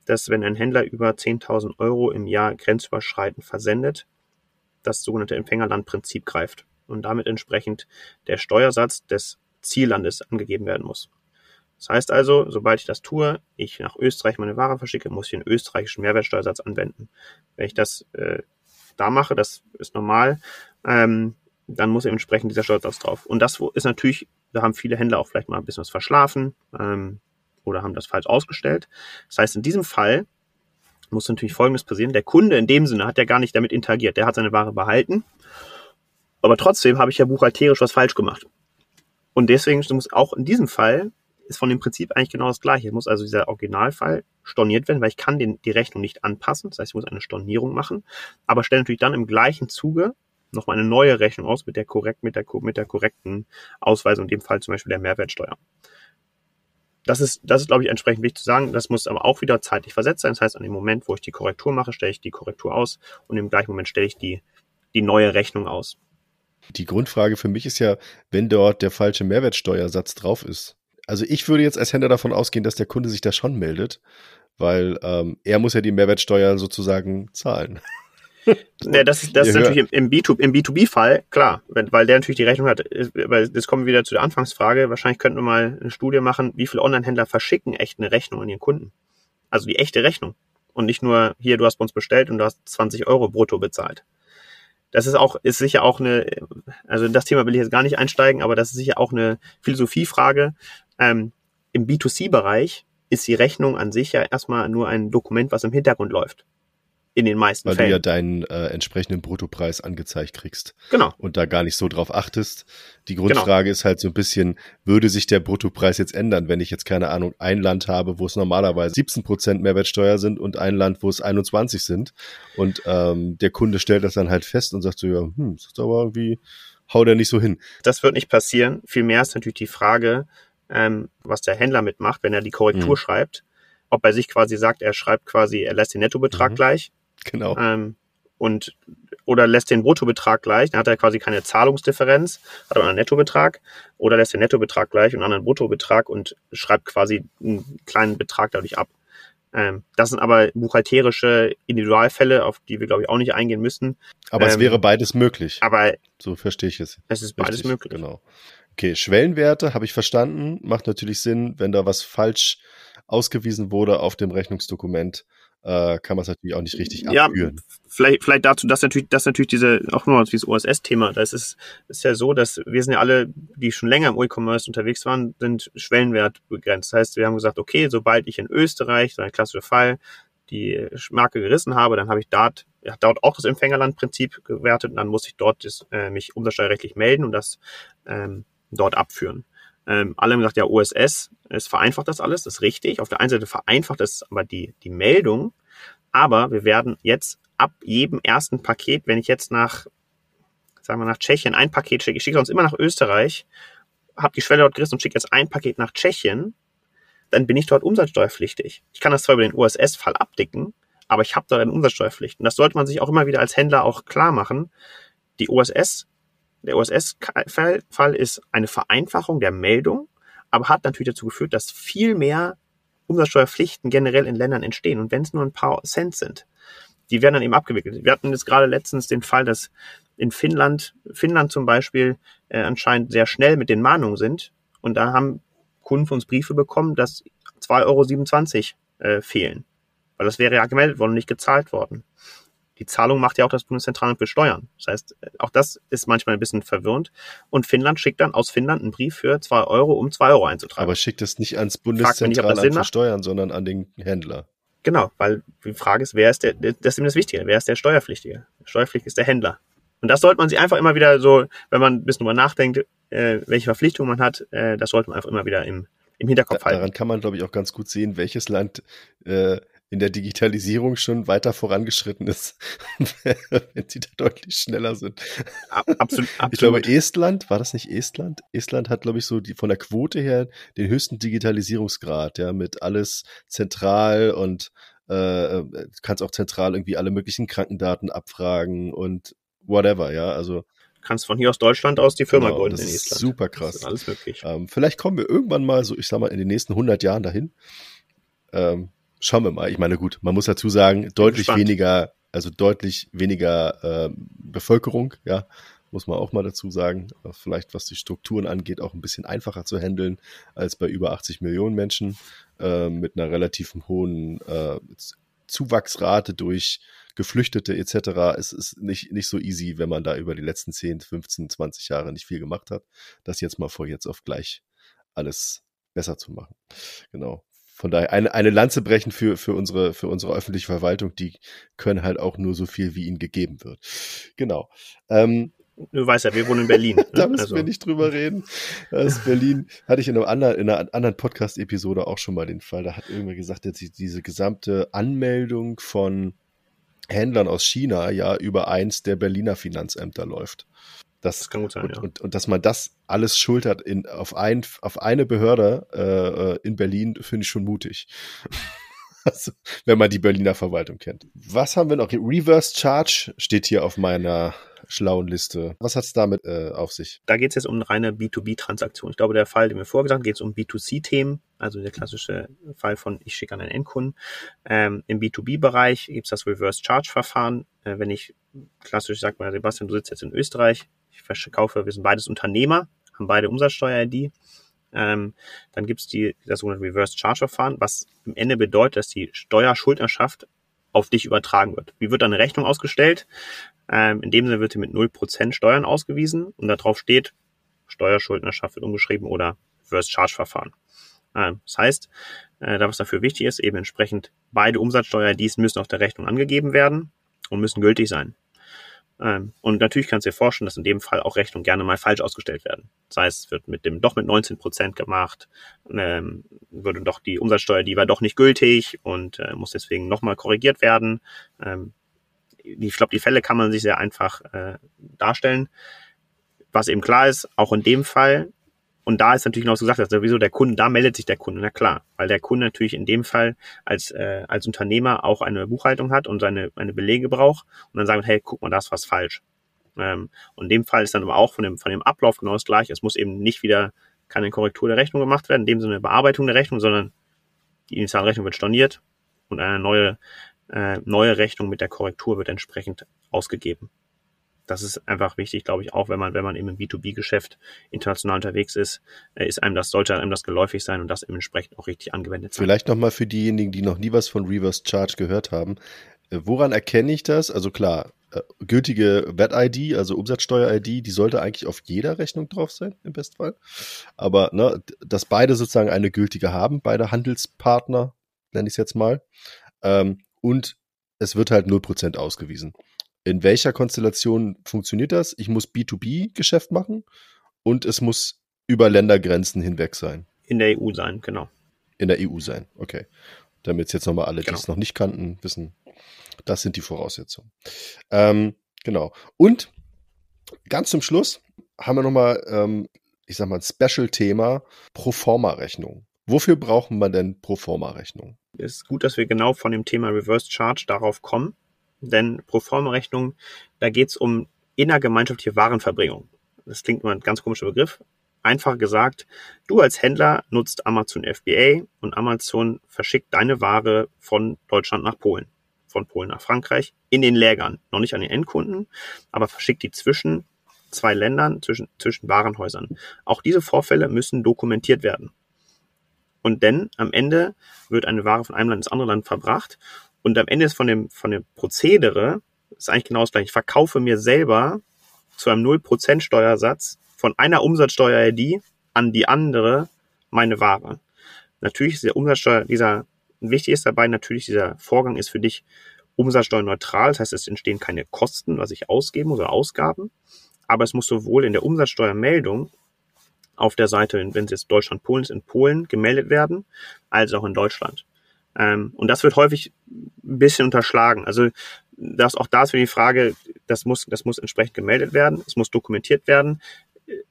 dass wenn ein Händler über 10.000 Euro im Jahr grenzüberschreitend versendet, das sogenannte Empfängerlandprinzip greift und damit entsprechend der Steuersatz des Ziellandes angegeben werden muss. Das heißt also, sobald ich das tue, ich nach Österreich meine Ware verschicke, muss ich den österreichischen Mehrwertsteuersatz anwenden. Wenn ich das äh, da mache, das ist normal, ähm, dann muss entsprechend dieser Steuersatz drauf. Und das ist natürlich, da haben viele Händler auch vielleicht mal ein bisschen was verschlafen ähm, oder haben das falsch ausgestellt. Das heißt, in diesem Fall muss natürlich Folgendes passieren. Der Kunde in dem Sinne hat ja gar nicht damit interagiert. Der hat seine Ware behalten. Aber trotzdem habe ich ja buchhalterisch was falsch gemacht. Und deswegen muss auch in diesem Fall ist von dem Prinzip eigentlich genau das gleiche. Es muss also dieser Originalfall storniert werden, weil ich kann den, die Rechnung nicht anpassen. Das heißt, ich muss eine Stornierung machen, aber stelle natürlich dann im gleichen Zuge nochmal eine neue Rechnung aus mit der korrekt, mit der, mit der korrekten Ausweisung, in dem Fall zum Beispiel der Mehrwertsteuer. Das ist, das ist, glaube ich, entsprechend wichtig zu sagen. Das muss aber auch wieder zeitlich versetzt sein. Das heißt, an dem Moment, wo ich die Korrektur mache, stelle ich die Korrektur aus und im gleichen Moment stelle ich die, die neue Rechnung aus. Die Grundfrage für mich ist ja, wenn dort der falsche Mehrwertsteuersatz drauf ist. Also ich würde jetzt als Händler davon ausgehen, dass der Kunde sich da schon meldet, weil ähm, er muss ja die Mehrwertsteuer sozusagen zahlen. Ja, das ist, das ist natürlich im, B2, im B2B-Fall, klar, weil der natürlich die Rechnung hat. Weil das kommen wir wieder zu der Anfangsfrage. Wahrscheinlich könnten wir mal eine Studie machen, wie viele Online-Händler verschicken echt eine Rechnung an ihren Kunden. Also die echte Rechnung. Und nicht nur, hier, du hast bei uns bestellt und du hast 20 Euro brutto bezahlt. Das ist auch, ist sicher auch eine, also in das Thema will ich jetzt gar nicht einsteigen, aber das ist sicher auch eine Philosophiefrage. Ähm, Im B2C-Bereich ist die Rechnung an sich ja erstmal nur ein Dokument, was im Hintergrund läuft in den meisten Weil Fällen. Weil du ja deinen äh, entsprechenden Bruttopreis angezeigt kriegst. Genau. Und da gar nicht so drauf achtest. Die Grundfrage genau. ist halt so ein bisschen, würde sich der Bruttopreis jetzt ändern, wenn ich jetzt keine Ahnung, ein Land habe, wo es normalerweise 17 Prozent Mehrwertsteuer sind und ein Land, wo es 21 sind. Und ähm, der Kunde stellt das dann halt fest und sagt so, ja, hm, das ist aber irgendwie, hau der nicht so hin. Das wird nicht passieren. Vielmehr ist natürlich die Frage, ähm, was der Händler mitmacht, wenn er die Korrektur mhm. schreibt ob er sich quasi sagt, er schreibt quasi, er lässt den Nettobetrag mhm. gleich Genau. Ähm, und oder lässt den Bruttobetrag gleich, dann hat er quasi keine Zahlungsdifferenz, hat aber einen Nettobetrag, oder lässt den Nettobetrag gleich und einen anderen Bruttobetrag und schreibt quasi einen kleinen Betrag dadurch ab. Ähm, das sind aber buchhalterische Individualfälle, auf die wir, glaube ich, auch nicht eingehen müssen. Aber ähm, es wäre beides möglich. Aber so verstehe ich es. Es ist beides Richtig, möglich. Genau. Okay, Schwellenwerte habe ich verstanden. Macht natürlich Sinn, wenn da was falsch ausgewiesen wurde auf dem Rechnungsdokument äh, kann man es natürlich auch nicht richtig abführen. Ja, vielleicht, vielleicht dazu, dass natürlich, dass natürlich diese, auch nur dieses OSS-Thema, das ist, ist ja so, dass wir sind ja alle, die schon länger im E-Commerce unterwegs waren, sind Schwellenwert begrenzt. Das heißt, wir haben gesagt, okay, sobald ich in Österreich, so ein klassischer Fall, die Marke gerissen habe, dann habe ich dort, ja, dort auch das Empfängerlandprinzip gewertet und dann muss ich dort das, äh, mich umsatzsteuerrechtlich melden und das ähm, dort abführen. Ähm, alle haben gesagt, ja, OSS, es vereinfacht das alles, das ist richtig. Auf der einen Seite vereinfacht es aber die, die Meldung, aber wir werden jetzt ab jedem ersten Paket, wenn ich jetzt nach, sagen wir nach Tschechien ein Paket schicke, ich schicke sonst immer nach Österreich, habe die Schwelle dort gerissen und schicke jetzt ein Paket nach Tschechien, dann bin ich dort umsatzsteuerpflichtig. Ich kann das zwar über den OSS-Fall abdicken, aber ich habe dort eine Umsatzsteuerpflicht. Und das sollte man sich auch immer wieder als Händler auch klar machen. Die OSS der OSS-Fall ist eine Vereinfachung der Meldung, aber hat natürlich dazu geführt, dass viel mehr Umsatzsteuerpflichten generell in Ländern entstehen. Und wenn es nur ein paar Cent sind, die werden dann eben abgewickelt. Wir hatten jetzt gerade letztens den Fall, dass in Finnland, Finnland zum Beispiel, äh, anscheinend sehr schnell mit den Mahnungen sind. Und da haben Kunden von uns Briefe bekommen, dass 2,27 Euro äh, fehlen. Weil das wäre ja gemeldet worden und nicht gezahlt worden die Zahlung macht ja auch das Bundeszentralamt für Steuern. Das heißt, auch das ist manchmal ein bisschen verwirrend. Und Finnland schickt dann aus Finnland einen Brief für zwei Euro, um zwei Euro einzutragen. Aber schickt es nicht ans Bundeszentralamt für Steuern, sondern an den Händler. Genau, weil die Frage ist, wer ist der, das ist eben das Wichtige, wer ist der Steuerpflichtige? Der Steuerpflichtige ist der Händler. Und das sollte man sich einfach immer wieder so, wenn man ein bisschen drüber nachdenkt, äh, welche Verpflichtungen man hat, äh, das sollte man einfach immer wieder im, im Hinterkopf da, halten. Daran kann man, glaube ich, auch ganz gut sehen, welches Land äh, in der Digitalisierung schon weiter vorangeschritten ist, wenn sie da deutlich schneller sind. Absolut, absolut. Ich glaube, Estland, war das nicht Estland? Estland hat, glaube ich, so die, von der Quote her den höchsten Digitalisierungsgrad, ja, mit alles zentral und äh, kannst auch zentral irgendwie alle möglichen Krankendaten abfragen und whatever, ja, also kannst von hier aus Deutschland aus die Firma genau, gründen in Estland. Super krass. Das ist alles möglich. Ähm, vielleicht kommen wir irgendwann mal so, ich sag mal, in den nächsten 100 Jahren dahin. Ähm, schauen wir mal. Ich meine, gut, man muss dazu sagen, deutlich weniger, also deutlich weniger äh, Bevölkerung, ja, muss man auch mal dazu sagen. Vielleicht was die Strukturen angeht, auch ein bisschen einfacher zu handeln als bei über 80 Millionen Menschen äh, mit einer relativ hohen äh, Zuwachsrate durch Geflüchtete etc. Es ist nicht, nicht so easy, wenn man da über die letzten 10, 15, 20 Jahre nicht viel gemacht hat, das jetzt mal vor jetzt auf gleich alles besser zu machen. Genau von daher eine, eine Lanze brechen für, für, unsere, für unsere öffentliche Verwaltung, die können halt auch nur so viel, wie ihnen gegeben wird. Genau. Ähm, Du weißt ja, wir wohnen in Berlin. Ne? da müssen also. wir nicht drüber reden. Das Berlin hatte ich in, einem anderen, in einer anderen Podcast-Episode auch schon mal den Fall. Da hat irgendwer gesagt, dass diese gesamte Anmeldung von Händlern aus China ja über eins der Berliner Finanzämter läuft. Das, das kann gut sein, und, ja. Und, und, dass man das alles schultert in, auf, ein, auf eine Behörde äh, äh in Berlin, finde ich schon mutig. also, wenn man die Berliner Verwaltung kennt. Was haben wir noch? Reverse Charge steht hier auf meiner schlauen Liste. Was hat es damit äh, auf sich? Da geht es jetzt um eine reine B2B-Transaktion. Ich glaube, der Fall, den wir vorgesagt haben, geht es um B2C-Themen, also der klassische Fall von ich schicke an einen Endkunden. Ähm, Im B2B-Bereich gibt es das Reverse Charge-Verfahren. Äh, wenn ich klassisch sage mal, Sebastian, du sitzt jetzt in Österreich, ich verkaufe, wir sind beides Unternehmer, haben beide Umsatzsteuer-ID. Ähm, dann gibt es das sogenannte Reverse Charge Verfahren, was im Ende bedeutet, dass die Steuerschuldnerschaft auf dich übertragen wird. Wie wird dann eine Rechnung ausgestellt? Ähm, in dem Sinne wird sie mit 0% Steuern ausgewiesen und darauf steht, Steuerschuldnerschaft wird umgeschrieben oder Reverse Charge Verfahren. Ähm, das heißt, äh, da was dafür wichtig ist, eben entsprechend beide Umsatzsteuer-IDs müssen auf der Rechnung angegeben werden und müssen gültig sein. Ähm, und natürlich kannst du dir vorstellen, dass in dem Fall auch Rechnungen gerne mal falsch ausgestellt werden. Das heißt, es wird mit dem doch mit 19 Prozent gemacht, ähm, würde doch die Umsatzsteuer, die war doch nicht gültig und äh, muss deswegen nochmal korrigiert werden. Ähm, ich glaube, die Fälle kann man sich sehr einfach äh, darstellen. Was eben klar ist, auch in dem Fall und da ist natürlich noch so gesagt, dass sowieso der Kunde, da meldet sich der Kunde, na klar, weil der Kunde natürlich in dem Fall als, äh, als Unternehmer auch eine Buchhaltung hat und seine eine Belege braucht und dann sagen, hey, guck mal, da ist was falsch. Ähm, und in dem Fall ist dann aber auch von dem, von dem Ablauf genau das gleiche. Es muss eben nicht wieder keine Korrektur der Rechnung gemacht werden, in dem Sinne eine Bearbeitung der Rechnung, sondern die Initialrechnung wird storniert und eine neue, äh, neue Rechnung mit der Korrektur wird entsprechend ausgegeben das ist einfach wichtig, glaube ich, auch wenn man, wenn man eben im B2B-Geschäft international unterwegs ist, äh, ist einem das, sollte einem das geläufig sein und das entsprechend auch richtig angewendet sein. Vielleicht nochmal für diejenigen, die noch nie was von Reverse Charge gehört haben. Äh, woran erkenne ich das? Also klar, äh, gültige VAT-ID, also Umsatzsteuer-ID, die sollte eigentlich auf jeder Rechnung drauf sein, im Bestfall. Aber ne, dass beide sozusagen eine gültige haben, beide Handelspartner, nenne ich es jetzt mal. Ähm, und es wird halt 0% ausgewiesen in welcher Konstellation funktioniert das? Ich muss B2B-Geschäft machen und es muss über Ländergrenzen hinweg sein. In der EU sein, genau. In der EU sein, okay. Damit jetzt nochmal alle, genau. die es noch nicht kannten, wissen, das sind die Voraussetzungen. Ähm, genau. Und ganz zum Schluss haben wir nochmal, ähm, ich sag mal, ein Special-Thema, Proforma-Rechnung. Wofür brauchen wir denn Proforma-Rechnung? Es ist gut, dass wir genau von dem Thema Reverse Charge darauf kommen, denn Proforma-Rechnung, da geht es um innergemeinschaftliche Warenverbringung. Das klingt immer ein ganz komischer Begriff. Einfach gesagt, du als Händler nutzt Amazon FBA und Amazon verschickt deine Ware von Deutschland nach Polen, von Polen nach Frankreich in den Lägern. Noch nicht an den Endkunden, aber verschickt die zwischen zwei Ländern, zwischen, zwischen Warenhäusern. Auch diese Vorfälle müssen dokumentiert werden. Und denn am Ende wird eine Ware von einem Land ins andere Land verbracht und am Ende ist von dem, von dem Prozedere, ist eigentlich genau das gleiche. Ich verkaufe mir selber zu einem 0% Steuersatz von einer Umsatzsteuer-ID an die andere meine Ware. Natürlich ist der Umsatzsteuer, dieser, wichtig ist dabei natürlich, dieser Vorgang ist für dich umsatzsteuerneutral. Das heißt, es entstehen keine Kosten, was ich ausgeben oder Ausgaben. Aber es muss sowohl in der Umsatzsteuermeldung auf der Seite, wenn es jetzt Deutschland, Polen ist, in Polen gemeldet werden, als auch in Deutschland. Ähm, und das wird häufig ein bisschen unterschlagen. Also das, auch da ist für die Frage, das muss, das muss entsprechend gemeldet werden, es muss dokumentiert werden.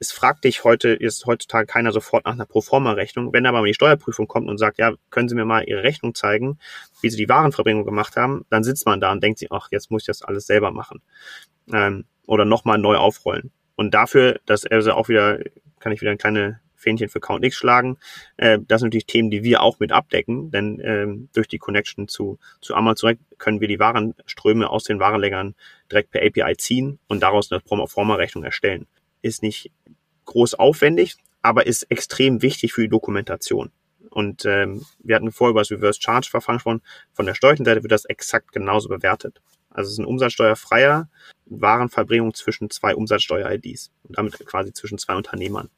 Es fragt dich heute, ist heutzutage keiner sofort nach einer Proforma-Rechnung. Wenn aber mal die Steuerprüfung kommt und sagt, ja, können Sie mir mal Ihre Rechnung zeigen, wie Sie die Warenverbringung gemacht haben, dann sitzt man da und denkt sich, ach, jetzt muss ich das alles selber machen. Ähm, oder nochmal neu aufrollen. Und dafür, dass er also auch wieder, kann ich wieder eine kleine Fähnchen für Count X schlagen. Äh, das sind natürlich Themen, die wir auch mit abdecken, denn ähm, durch die Connection zu, zu Amazon können wir die Warenströme aus den Warenlängern direkt per API ziehen und daraus eine Proforma-Rechnung erstellen. Ist nicht groß aufwendig, aber ist extrem wichtig für die Dokumentation. Und ähm, wir hatten vorher über das Reverse Charge Verfahren gesprochen. Von der Seite wird das exakt genauso bewertet. Also es ist ein umsatzsteuerfreier Warenverbringung zwischen zwei Umsatzsteuer-IDs und damit quasi zwischen zwei Unternehmern.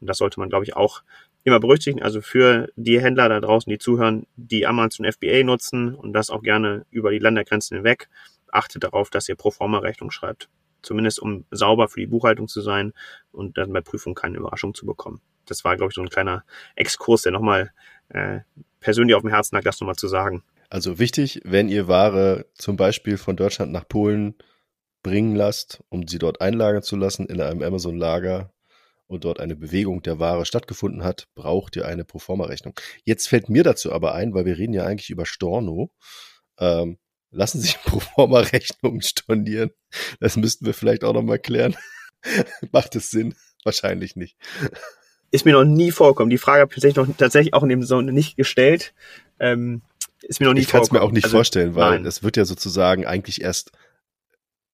Und das sollte man, glaube ich, auch immer berücksichtigen. Also für die Händler da draußen, die zuhören, die Amazon FBA nutzen und das auch gerne über die Ländergrenzen hinweg, achtet darauf, dass ihr Proforma-Rechnung schreibt. zumindest um sauber für die Buchhaltung zu sein und dann bei Prüfung keine Überraschung zu bekommen. Das war, glaube ich, so ein kleiner Exkurs, der nochmal äh, persönlich auf dem Herzen lag, das nochmal zu sagen. Also wichtig, wenn ihr Ware zum Beispiel von Deutschland nach Polen bringen lasst, um sie dort einlagern zu lassen in einem Amazon-Lager und dort eine Bewegung der Ware stattgefunden hat, braucht ihr eine Proforma-Rechnung. Jetzt fällt mir dazu aber ein, weil wir reden ja eigentlich über Storno. Ähm, lassen sich Proforma-Rechnungen stornieren? Das müssten wir vielleicht auch nochmal klären. Macht es Sinn? Wahrscheinlich nicht. Ist mir noch nie vorgekommen. Die Frage habe ich tatsächlich, noch, tatsächlich auch in dem Sonne nicht gestellt. Ähm, ist mir noch nie ich kann es mir auch nicht also, vorstellen, weil es wird ja sozusagen eigentlich erst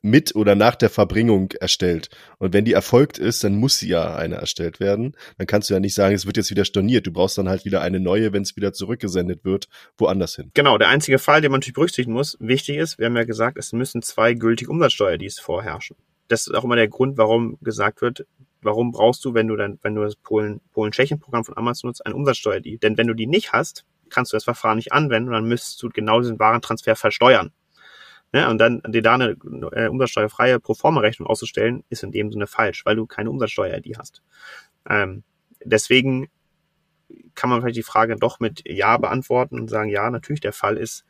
mit oder nach der Verbringung erstellt. Und wenn die erfolgt ist, dann muss sie ja eine erstellt werden. Dann kannst du ja nicht sagen, es wird jetzt wieder storniert. Du brauchst dann halt wieder eine neue, wenn es wieder zurückgesendet wird, woanders hin. Genau, der einzige Fall, den man natürlich berücksichtigen muss, wichtig ist, wir haben ja gesagt, es müssen zwei gültige Umsatzsteuer-IDs vorherrschen. Das ist auch immer der Grund, warum gesagt wird, warum brauchst du, wenn du dann, wenn du das Polen, Polen-Tschechien-Programm von Amazon nutzt, eine Umsatzsteuer-ID? Denn wenn du die nicht hast, kannst du das Verfahren nicht anwenden und dann müsstest du genau diesen Warentransfer versteuern. Ja, und dann dir da eine äh, umsatzsteuerfreie Proforma-Rechnung auszustellen, ist in dem Sinne falsch, weil du keine Umsatzsteuer-ID hast. Ähm, deswegen kann man vielleicht die Frage doch mit Ja beantworten und sagen, ja, natürlich der Fall ist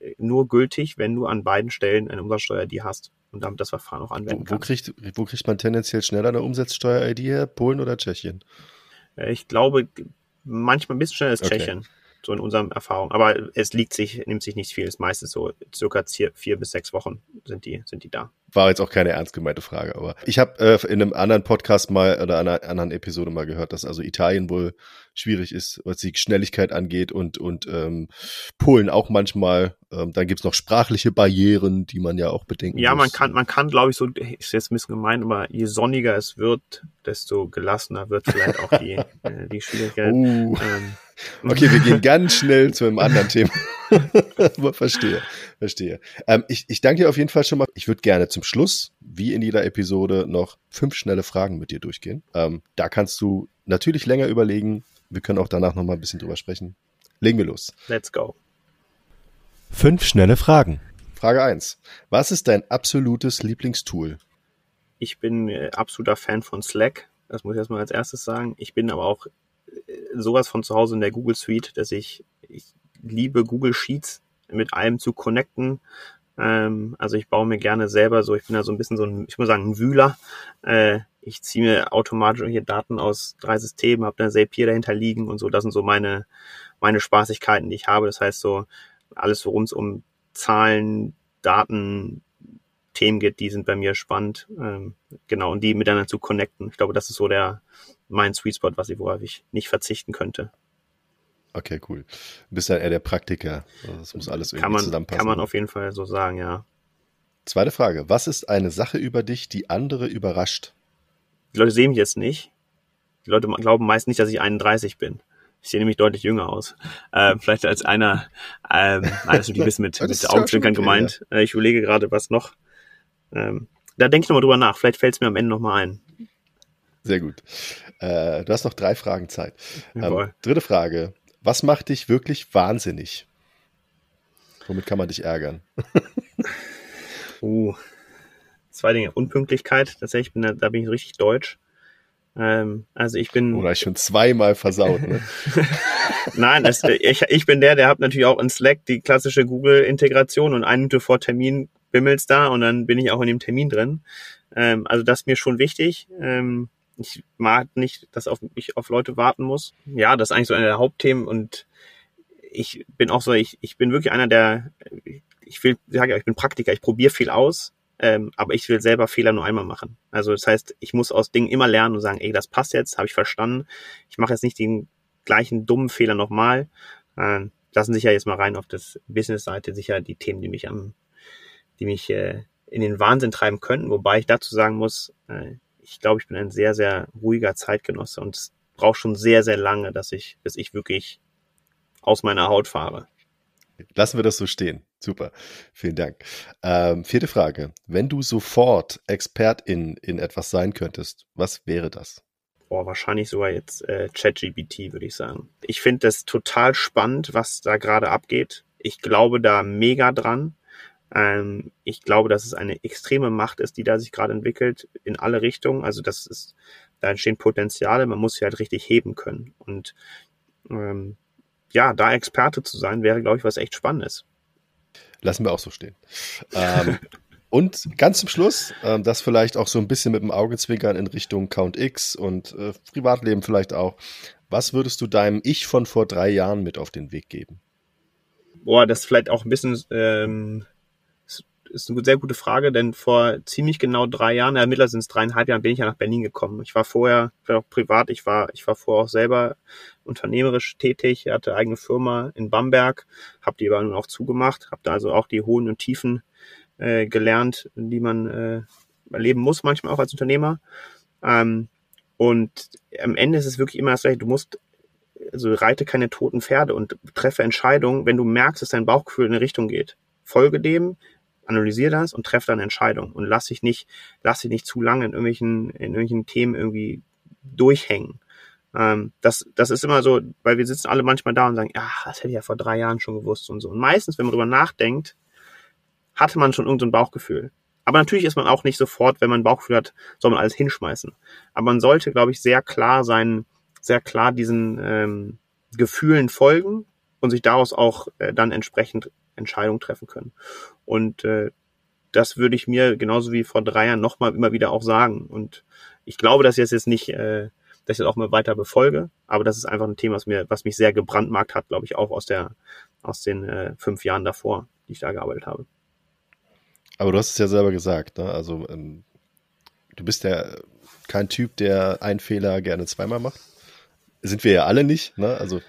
äh, nur gültig, wenn du an beiden Stellen eine Umsatzsteuer-ID hast und damit das Verfahren auch anwenden wo, wo kriegt, wo kriegt man tendenziell schneller eine Umsatzsteuer-ID her? Polen oder Tschechien? Äh, ich glaube, manchmal ein bisschen schneller ist okay. Tschechien so in unserer Erfahrung. Aber es liegt sich, nimmt sich nicht viel, ist meistens so circa vier bis sechs Wochen sind die, sind die da. War jetzt auch keine ernst gemeinte Frage, aber ich habe äh, in einem anderen Podcast mal oder einer anderen Episode mal gehört, dass also Italien wohl schwierig ist, was die Schnelligkeit angeht und, und ähm, Polen auch manchmal. Ähm, dann gibt's noch sprachliche Barrieren, die man ja auch bedenken ja, muss. Ja, man kann, man kann, glaube ich, so, ist jetzt ein bisschen gemein, aber je sonniger es wird, desto gelassener wird vielleicht auch die, äh, die Schwierigkeit. Uh. Ähm, okay, wir gehen ganz schnell zu einem anderen Thema. verstehe, verstehe. Ähm, ich, ich danke dir auf jeden Fall schon mal. Ich würde gerne zum Schluss, wie in jeder Episode, noch fünf schnelle Fragen mit dir durchgehen. Ähm, da kannst du natürlich länger überlegen, wir können auch danach noch mal ein bisschen drüber sprechen. Legen wir los. Let's go. Fünf schnelle Fragen. Frage eins: Was ist dein absolutes Lieblingstool? Ich bin äh, absoluter Fan von Slack. Das muss ich erstmal als erstes sagen. Ich bin aber auch äh, sowas von zu Hause in der Google Suite, dass ich, ich liebe Google Sheets mit allem zu connecten. Ähm, also ich baue mir gerne selber so, ich bin da so ein bisschen so ein, ich muss sagen, ein Wühler. Äh, ich ziehe mir automatisch irgendwelche Daten aus drei Systemen, habe da Zapier dahinter liegen und so. Das sind so meine, meine Spaßigkeiten, die ich habe. Das heißt so, alles worum es um Zahlen, Daten, Themen geht, die sind bei mir spannend. Ähm, genau, und die miteinander zu connecten. Ich glaube, das ist so der mein Sweet Spot, was ich, worauf ich nicht verzichten könnte. Okay, cool. Du bist ja eher der Praktiker. Das muss alles irgendwie kann man, zusammenpassen. Kann man auf jeden Fall so sagen, ja. Zweite Frage. Was ist eine Sache über dich, die andere überrascht? Die Leute sehen mich jetzt nicht. Die Leute glauben meist nicht, dass ich 31 bin. Ich sehe nämlich deutlich jünger aus. Äh, vielleicht als einer, ähm, alles ein bisschen mit, mit Augenzwinkern okay, gemeint. Ja. Äh, ich überlege gerade, was noch. Ähm, da denke ich nochmal drüber nach. Vielleicht fällt es mir am Ende nochmal ein. Sehr gut. Äh, du hast noch drei Fragen Zeit. Ähm, dritte Frage. Was macht dich wirklich wahnsinnig? Womit kann man dich ärgern? uh, zwei Dinge. Unpünktlichkeit, tatsächlich, bin da, da bin ich richtig deutsch. Ähm, also ich bin. Oder ich schon zweimal versaut, ne? Nein, das, ich, ich bin der, der hat natürlich auch in Slack die klassische Google-Integration und eine Minute vor Termin bimmelt's da und dann bin ich auch in dem Termin drin. Ähm, also das ist mir schon wichtig. Ähm, ich mag nicht, dass auf mich auf Leute warten muss. Ja, das ist eigentlich so einer der Hauptthemen und ich bin auch so, ich, ich bin wirklich einer der, ich will, ich sage ja, ich bin Praktiker, ich probiere viel aus ähm, aber ich will selber Fehler nur einmal machen. Also das heißt, ich muss aus Dingen immer lernen und sagen, ey, das passt jetzt, habe ich verstanden. Ich mache jetzt nicht den gleichen dummen Fehler nochmal. Äh, lassen sich ja jetzt mal rein auf das Business-Seite sicher die Themen, die mich am, die mich äh, in den Wahnsinn treiben könnten. Wobei ich dazu sagen muss, äh, ich glaube, ich bin ein sehr, sehr ruhiger Zeitgenosse und es braucht schon sehr, sehr lange, dass ich, bis ich wirklich aus meiner Haut fahre. Lassen wir das so stehen. Super. Vielen Dank. Ähm, vierte Frage. Wenn du sofort Expertin in etwas sein könntest, was wäre das? Boah, wahrscheinlich sogar jetzt äh, ChatGPT, würde ich sagen. Ich finde das total spannend, was da gerade abgeht. Ich glaube da mega dran. Ähm, ich glaube, dass es eine extreme Macht ist, die da sich gerade entwickelt in alle Richtungen. Also das ist, da entstehen Potenziale, man muss sie halt richtig heben können. Und ähm, ja, da Experte zu sein, wäre, glaube ich, was echt Spannendes. Lassen wir auch so stehen. ähm, und ganz zum Schluss, ähm, das vielleicht auch so ein bisschen mit dem Augenzwinkern in Richtung Count X und äh, Privatleben vielleicht auch. Was würdest du deinem Ich von vor drei Jahren mit auf den Weg geben? Boah, das ist vielleicht auch ein bisschen ähm, ist eine sehr gute Frage, denn vor ziemlich genau drei Jahren, ja, mittlerweile sind es dreieinhalb Jahren, bin ich ja nach Berlin gekommen. Ich war vorher, ich war auch privat, ich war, ich war vorher auch selber unternehmerisch tätig, hatte eigene Firma in Bamberg, habe die aber nun auch zugemacht, habe da also auch die hohen und Tiefen äh, gelernt, die man äh, erleben muss, manchmal auch als Unternehmer. Ähm, und am Ende ist es wirklich immer das Gleiche. Du musst also reite keine toten Pferde und treffe Entscheidungen, wenn du merkst, dass dein Bauchgefühl in eine Richtung geht. Folge dem, analysiere das und treffe dann Entscheidung und lass dich nicht, lass dich nicht zu lange in irgendwelchen, in irgendwelchen Themen irgendwie durchhängen. Ähm, das, das ist immer so, weil wir sitzen alle manchmal da und sagen, ja, das hätte ich ja vor drei Jahren schon gewusst und so. Und meistens, wenn man drüber nachdenkt, hatte man schon irgendein so Bauchgefühl. Aber natürlich ist man auch nicht sofort, wenn man Bauchgefühl hat, soll man alles hinschmeißen. Aber man sollte, glaube ich, sehr klar sein, sehr klar diesen ähm, Gefühlen folgen und sich daraus auch äh, dann entsprechend Entscheidungen treffen können. Und äh, das würde ich mir genauso wie vor drei Jahren nochmal immer wieder auch sagen. Und ich glaube, dass ich das jetzt nicht, äh, dass ich das auch mal weiter befolge, aber das ist einfach ein Thema, was mir, was mich sehr gebrandmarkt hat, glaube ich, auch aus der, aus den äh, fünf Jahren davor, die ich da gearbeitet habe. Aber du hast es ja selber gesagt, ne? Also ähm, du bist ja kein Typ, der einen Fehler gerne zweimal macht. Sind wir ja alle nicht, ne? Also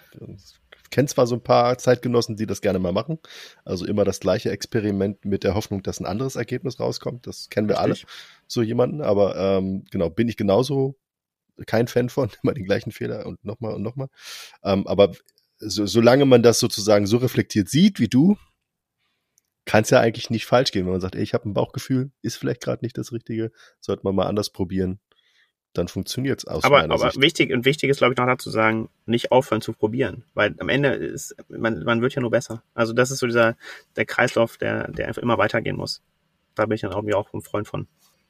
kenne zwar so ein paar Zeitgenossen, die das gerne mal machen. Also immer das gleiche Experiment mit der Hoffnung, dass ein anderes Ergebnis rauskommt. Das kennen wir Richtig. alle, so jemanden. Aber ähm, genau, bin ich genauso kein Fan von, immer den gleichen Fehler und nochmal und nochmal. Ähm, aber so, solange man das sozusagen so reflektiert sieht wie du, kann es ja eigentlich nicht falsch gehen, wenn man sagt, ey, ich habe ein Bauchgefühl, ist vielleicht gerade nicht das Richtige, sollte man mal anders probieren dann funktioniert es aus aber, meiner aber Sicht. wichtig und wichtig ist, glaube ich, noch dazu sagen, nicht aufhören zu probieren, weil am Ende ist man, man wird ja nur besser. Also das ist so dieser der Kreislauf, der der einfach immer weitergehen muss. Da bin ich dann irgendwie auch ein Freund von.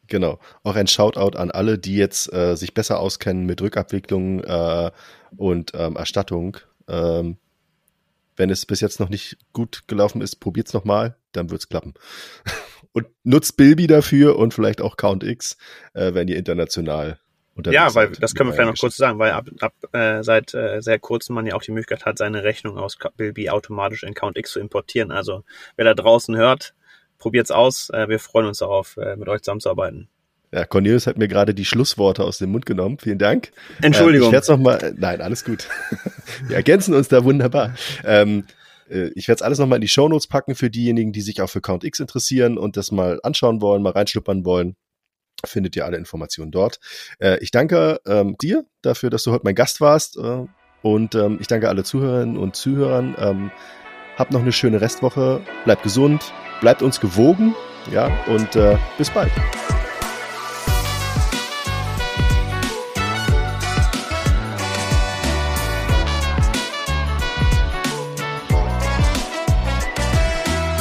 Genau. Auch ein Shoutout an alle, die jetzt äh, sich besser auskennen mit Rückabwicklung äh, und ähm, Erstattung. Ähm, wenn es bis jetzt noch nicht gut gelaufen ist, probiert's nochmal, dann wird's klappen. und nutzt Bilby dafür und vielleicht auch Count X, äh, wenn ihr international ja, weil das können wir vielleicht noch kurz sagen, weil ab, ab äh, seit äh, sehr kurzem man ja auch die Möglichkeit hat, seine Rechnung aus Bilby automatisch in Count X zu importieren. Also wer da draußen hört, probiert's aus. Äh, wir freuen uns darauf, äh, mit euch zusammenzuarbeiten. Ja, Cornelius hat mir gerade die Schlussworte aus dem Mund genommen. Vielen Dank. Entschuldigung. Ähm, ich werde noch mal. Nein, alles gut. wir ergänzen uns da wunderbar. Ähm, äh, ich werde es alles nochmal in die Shownotes packen für diejenigen, die sich auch für Count X interessieren und das mal anschauen wollen, mal reinschnuppern wollen findet ihr alle Informationen dort. Äh, ich danke ähm, dir dafür, dass du heute mein Gast warst äh, und ähm, ich danke alle Zuhörerinnen und Zuhörern. Ähm, habt noch eine schöne Restwoche, bleibt gesund, bleibt uns gewogen, ja, und äh, bis bald.